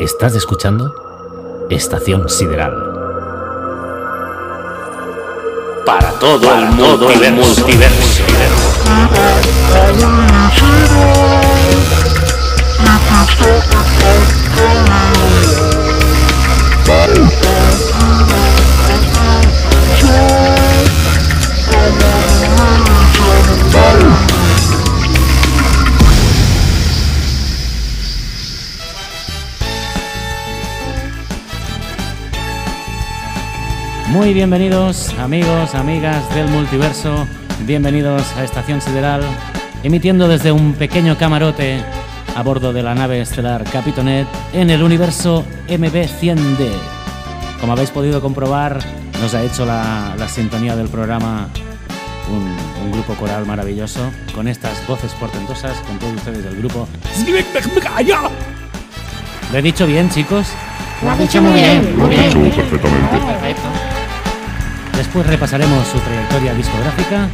Estás escuchando Estación Sideral. Para todo el mundo el multiverso. Muy bienvenidos amigos, amigas del multiverso, bienvenidos a Estación Sideral, emitiendo desde un pequeño camarote a bordo de la nave estelar Capitonet en el universo MB100D. Como habéis podido comprobar, nos ha hecho la, la sintonía del programa un, un grupo coral maravilloso, con estas voces portentosas, con todos ustedes del grupo. ¿Lo he dicho bien, chicos? Lo has dicho muy bien, muy bien. perfectamente. Perfecto. Después repasaremos su trayectoria discográfica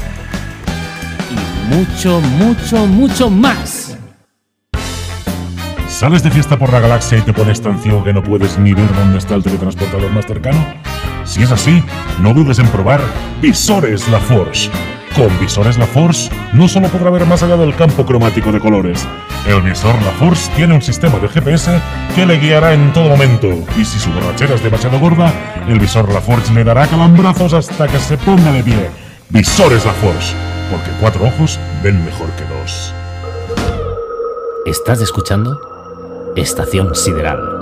y mucho, mucho, mucho más. ¿Sales de fiesta por la galaxia y te pones tan ciego que no puedes ni ver dónde está el teletransportador más cercano? Si es así, no dudes en probar Visores La Force. Con Visores La Force no solo podrá ver más allá del campo cromático de colores. El visor La Force tiene un sistema de GPS que le guiará en todo momento. Y si su borrachera es demasiado gorda, el visor La Force le dará calambrazos hasta que se ponga de pie. Visores La Force, porque cuatro ojos ven mejor que dos. Estás escuchando Estación Sideral.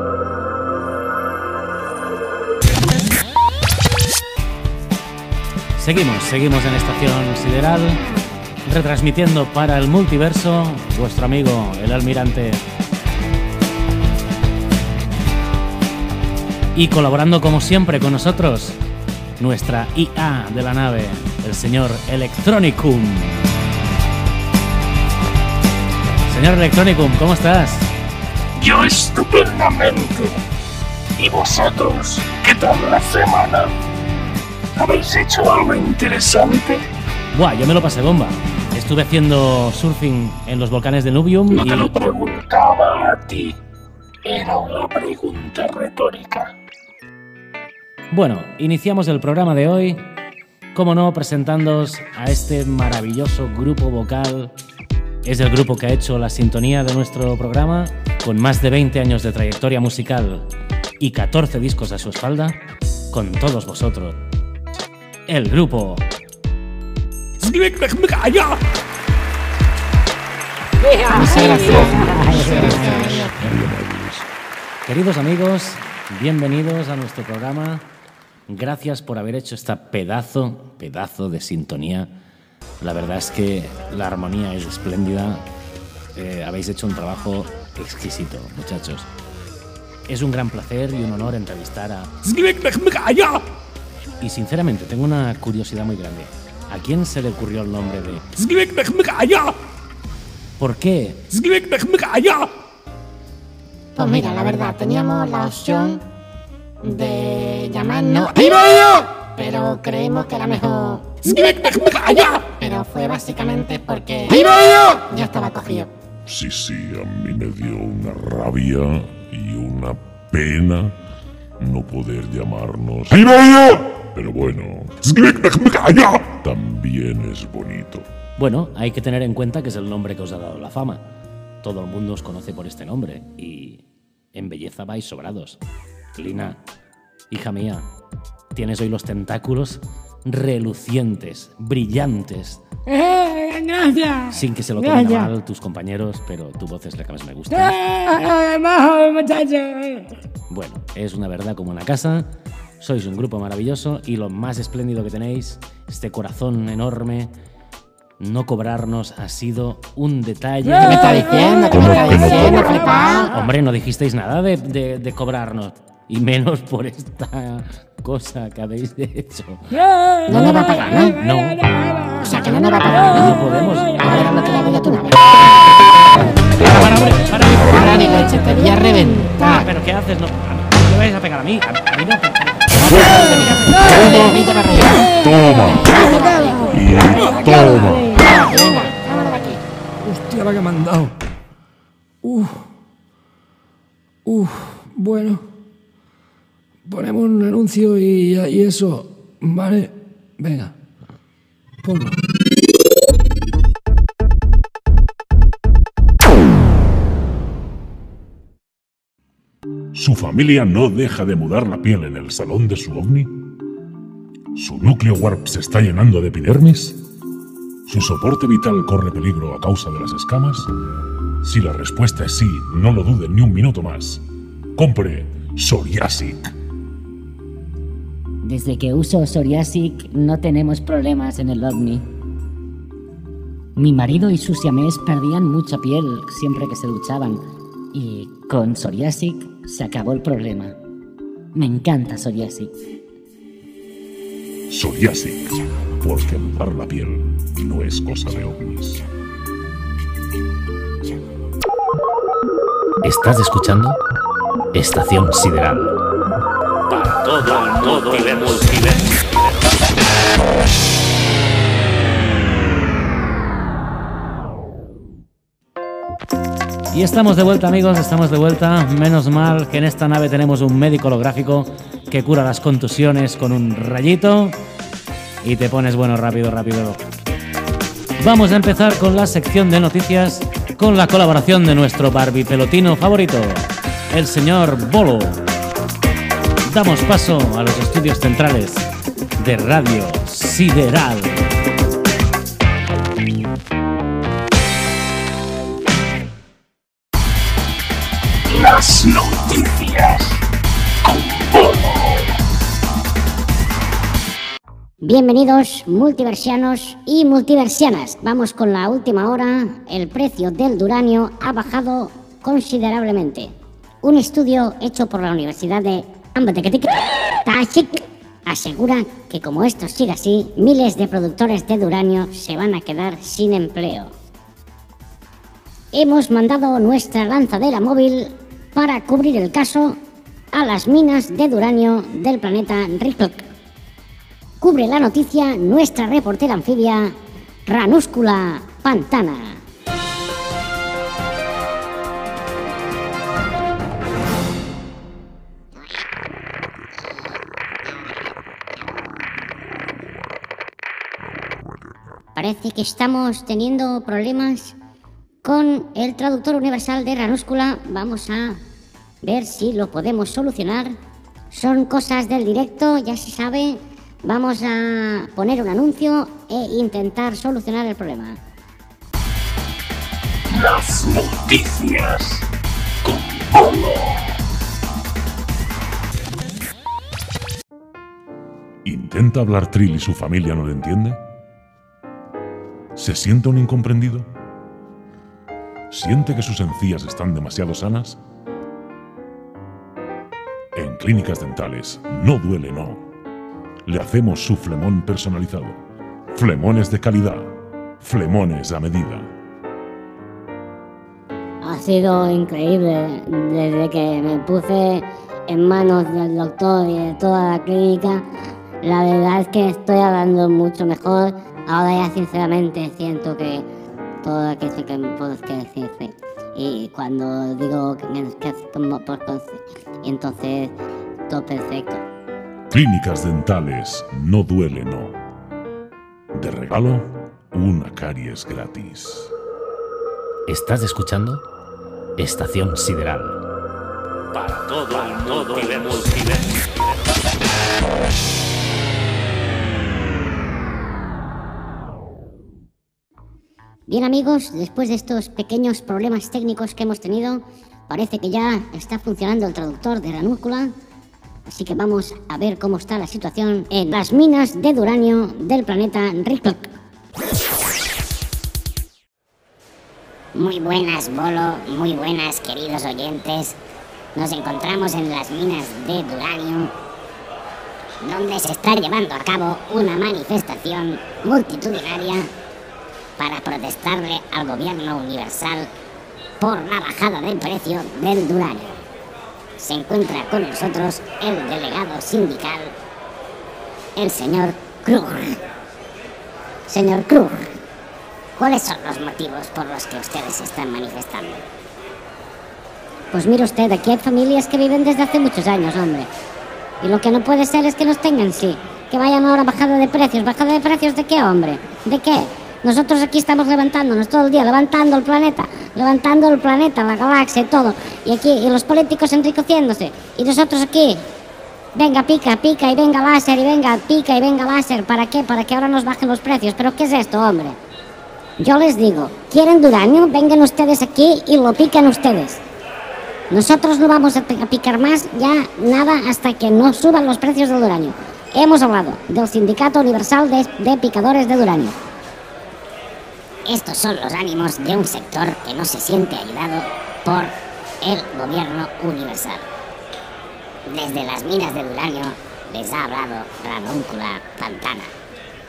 Seguimos, seguimos en Estación Sideral, retransmitiendo para el multiverso vuestro amigo el almirante. Y colaborando como siempre con nosotros, nuestra IA de la nave, el señor Electronicum. Señor Electronicum, ¿cómo estás? Yo estupendamente. ¿Y vosotros? ¿Qué tal la semana? ¿Habéis hecho algo interesante? Buah, yo me lo pasé bomba. Estuve haciendo surfing en los volcanes de Nubium No y... te lo preguntaba a ti. Era una pregunta retórica. Bueno, iniciamos el programa de hoy, como no, presentándoos a este maravilloso grupo vocal. Es el grupo que ha hecho la sintonía de nuestro programa, con más de 20 años de trayectoria musical y 14 discos a su espalda, con todos vosotros. El grupo. Queridos amigos, bienvenidos a nuestro programa. Gracias por haber hecho esta pedazo, pedazo de sintonía. La verdad es que la armonía es espléndida. Eh, habéis hecho un trabajo exquisito, muchachos. Es un gran placer y un honor entrevistar a... Y sinceramente, tengo una curiosidad muy grande. ¿A quién se le ocurrió el nombre de... ¿Por qué? Pues mira, la verdad, teníamos la opción de llamarnos pero creímos que era mejor. Pero fue básicamente porque ya estaba cogido. Sí, sí, a mí me dio una rabia y una pena no poder llamarnos. Pero bueno, también es bonito. Bueno, hay que tener en cuenta que es el nombre que os ha dado la fama. Todo el mundo os conoce por este nombre y en belleza vais sobrados. Lina, hija mía, tienes hoy los tentáculos relucientes, brillantes, Gracias. sin que se lo tomen a mal tus compañeros, pero tu voz es la que más me gusta. ¡Eh, majo, muchacho! Bueno, es una verdad como una casa. Sois un grupo maravilloso y lo más espléndido que tenéis, este corazón enorme, no cobrarnos ha sido un detalle. ¿Qué me está diciendo? ¿Qué me está diciendo, flipado? Hombre, no dijisteis nada de, de- de cobrarnos. Y menos por esta cosa que habéis hecho. No nos va a pagar, ¿no? No, O sea, que no nos va a pagar, no ¿no? podemos. A ver, lo que le hago yo a tu nave. Para, para, hombre, para. Ahora ni leche, te voy a reventar. ¿Pero qué haces? No, me vais a pegar a mí. A, a mí no. Toma y toma. Hostia, la que me han dado. Uf. Uf. Bueno, ponemos un anuncio y, y eso, ¿vale? Venga, ponlo. ¿Su familia no deja de mudar la piel en el salón de su ovni? ¿Su núcleo warp se está llenando de epidermis? ¿Su soporte vital corre peligro a causa de las escamas? Si la respuesta es sí, no lo dude ni un minuto más. Compre Psoriasic. Desde que uso Psoriasic no tenemos problemas en el ovni. Mi marido y sus siamés perdían mucha piel siempre que se duchaban y con Psoriasic se acabó el problema. Me encanta Psoriasic. Psoriasic, porque mudar la piel no es cosa de ovnis. ¿Estás escuchando? Estación Sideral. Para todo, todo el multiverso. Y estamos de vuelta amigos, estamos de vuelta. Menos mal que en esta nave tenemos un médico holográfico que cura las contusiones con un rayito y te pones bueno rápido, rápido. Vamos a empezar con la sección de noticias con la colaboración de nuestro Barbie pelotino favorito, el señor Bolo. Damos paso a los estudios centrales de Radio Sideral. Noticias. Bienvenidos multiversianos y multiversianas. Vamos con la última hora. El precio del duranio ha bajado considerablemente. Un estudio hecho por la Universidad de Tashik asegura que como esto sigue así, miles de productores de duranio se van a quedar sin empleo. Hemos mandado nuestra lanzadera móvil para cubrir el caso a las minas de duranio del planeta Ripple. Cubre la noticia nuestra reportera anfibia Ranúscula Pantana. Parece que estamos teniendo problemas con el traductor universal de Ranúscula. Vamos a ver si lo podemos solucionar. Son cosas del directo, ya se sabe. Vamos a poner un anuncio e intentar solucionar el problema. Las noticias con Bolo. ¿Intenta hablar Trill y su familia no le entiende? ¿Se siente un incomprendido? ¿Siente que sus encías están demasiado sanas? En clínicas dentales, no duele, no. Le hacemos su flemón personalizado. Flemones de calidad. Flemones a medida. Ha sido increíble desde que me puse en manos del doctor y de toda la clínica. La verdad es que estoy hablando mucho mejor. Ahora ya sinceramente siento que todo aquello que puedo que decirse. Y cuando digo que me que es como por entonces todo perfecto. Clínicas dentales, no duele, no. De regalo, una caries gratis. ¿Estás escuchando? Estación Sideral. Para todo, el multiverso. Bien amigos, después de estos pequeños problemas técnicos que hemos tenido, parece que ya está funcionando el traductor de Ranúncula. Así que vamos a ver cómo está la situación en las minas de uranio del planeta Ripple. Muy buenas, Bolo, muy buenas, queridos oyentes. Nos encontramos en las minas de Duranio, donde se está llevando a cabo una manifestación multitudinaria para protestarle al gobierno universal por la bajada del precio del duranio. Se encuentra con nosotros el delegado sindical, el señor Krug. Señor Krug, ¿Cuáles son los motivos por los que ustedes están manifestando? Pues mire usted, aquí hay familias que viven desde hace muchos años, hombre. Y lo que no puede ser es que nos tengan, sí. Que vayan ahora bajada de precios. ¿Bajada de precios de qué, hombre? ¿De qué? Nosotros aquí estamos levantándonos todo el día, levantando el planeta, levantando el planeta, la galaxia y todo. Y aquí, y los políticos enriqueciéndose. Y nosotros aquí, venga, pica, pica y venga láser y venga, pica y venga láser. ¿Para qué? Para que ahora nos bajen los precios. ¿Pero qué es esto, hombre? Yo les digo, ¿quieren duranio? Vengan ustedes aquí y lo pican ustedes. Nosotros no vamos a pi- a picar más ya nada hasta que no suban los precios del duranio. Hemos hablado del Sindicato Universal de, de Picadores de Duranio. Estos son los ánimos de un sector que no se siente ayudado por el gobierno universal. Desde las minas de Duranio les ha hablado Ranúncula Pantana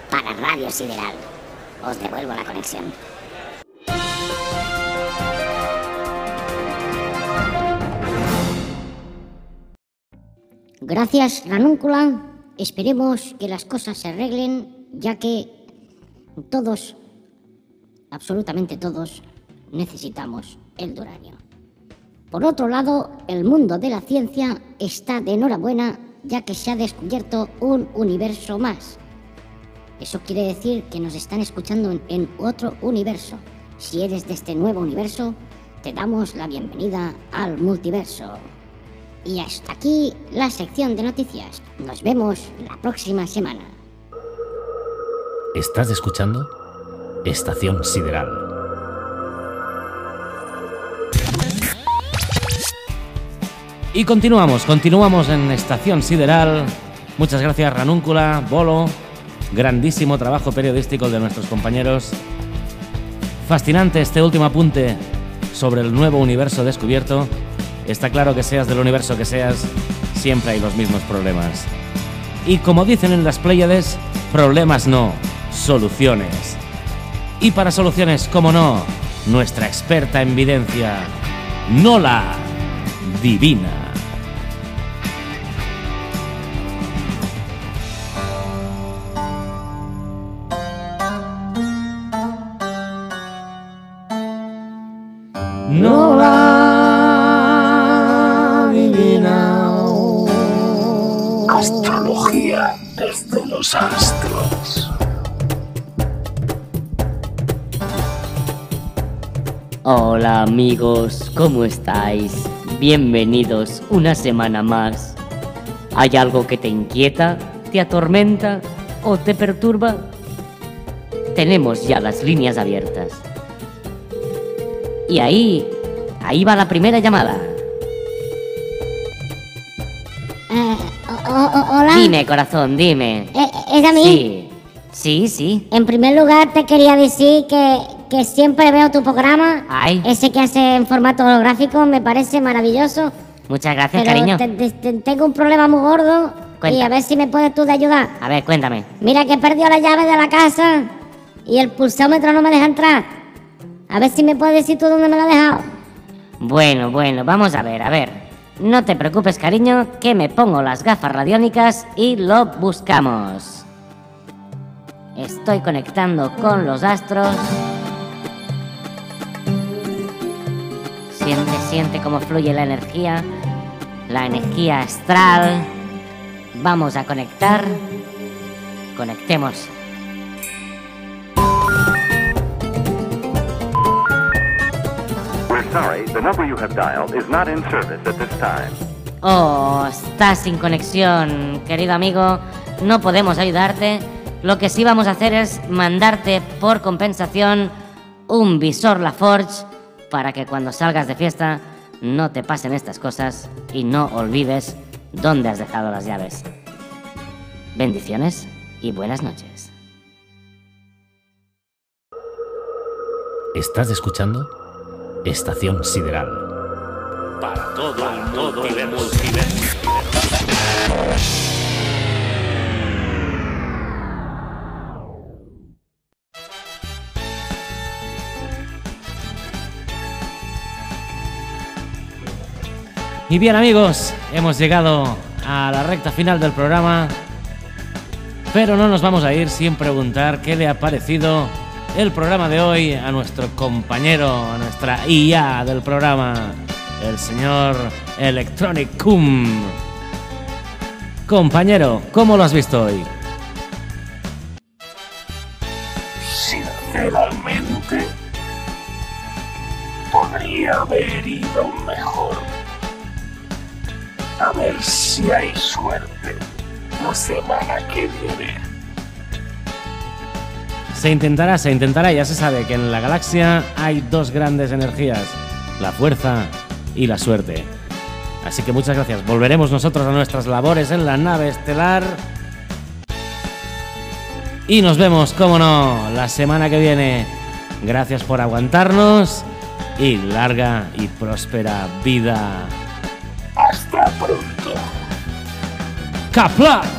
para Radio Sideral. Os devuelvo la conexión. Gracias, Ranúncula. Esperemos que las cosas se arreglen, ya que todos, absolutamente todos, necesitamos el duranio. Por otro lado, el mundo de la ciencia está de enhorabuena, ya que se ha descubierto un universo más. Eso quiere decir que nos están escuchando en, otro universo. Si eres de este nuevo universo, te damos la bienvenida al multiverso. Y hasta aquí la sección de noticias. Nos vemos la próxima semana. ¿Estás escuchando? Estación Sideral. Y continuamos, continuamos en Estación Sideral. Muchas gracias Ranúncula, Bolo. Grandísimo trabajo periodístico de nuestros compañeros. Fascinante este último apunte sobre el nuevo universo descubierto. Está claro que seas del universo que seas, siempre hay los mismos problemas. Y como dicen en las Pléyades, problemas no, soluciones. Y para soluciones, como no, nuestra experta en videncia, Nola Divina. Nola Divina. Astrología desde los astros. Hola amigos, ¿cómo estáis? Bienvenidos una semana más. ¿Hay algo que te inquieta, te atormenta o te perturba? Tenemos ya las líneas abiertas. Y ahí, ahí va la primera llamada. Eh, hola. Dime, corazón, dime. Eh, ¿Es a mí? Sí, sí, sí. En primer lugar, te quería decir que, que siempre veo tu programa. Ay. Ese que hace en formato holográfico me parece maravilloso. Muchas gracias, Pero cariño. te- te- te- tengo un problema muy gordo. Y a ver si me puedes tú de ayudar. A ver, cuéntame. Mira que he perdido la llave de la casa y el pulsómetro no me deja entrar. A ver si me puedes decir tú dónde me lo has dejado. Bueno, bueno, vamos a ver, a ver. No te preocupes, cariño, que me pongo las gafas radiónicas y lo buscamos. Estoy conectando con los astros. Siente, cómo fluye la energía, la energía astral. Vamos a conectar. Conectemos. Oh, estás sin conexión, querido amigo. No podemos ayudarte. Lo que sí vamos a hacer es mandarte por compensación un visor LaForge para que cuando salgas de fiesta no te pasen estas cosas y no olvides dónde has dejado las llaves. Bendiciones y buenas noches. ¿Estás escuchando? Estación Sideral. Para todo el todo el multiverso. Y bien amigos, hemos llegado a la recta final del programa, pero no nos vamos a ir sin preguntar qué le ha parecido el programa de hoy a nuestro compañero, a nuestra IA del programa. el señor Electronicum. Compañero, ¿cómo lo has visto hoy? Sinceramente, podría haber ido mejor. A ver si hay suerte la semana que viene. Se intentará, se intentará, ya se sabe que en la galaxia hay dos grandes energías, la fuerza y la suerte. Así que muchas gracias. Volveremos nosotros a nuestras labores en la nave estelar. Y nos vemos, como no, la semana que viene. Gracias por aguantarnos y larga y próspera vida. Caplan.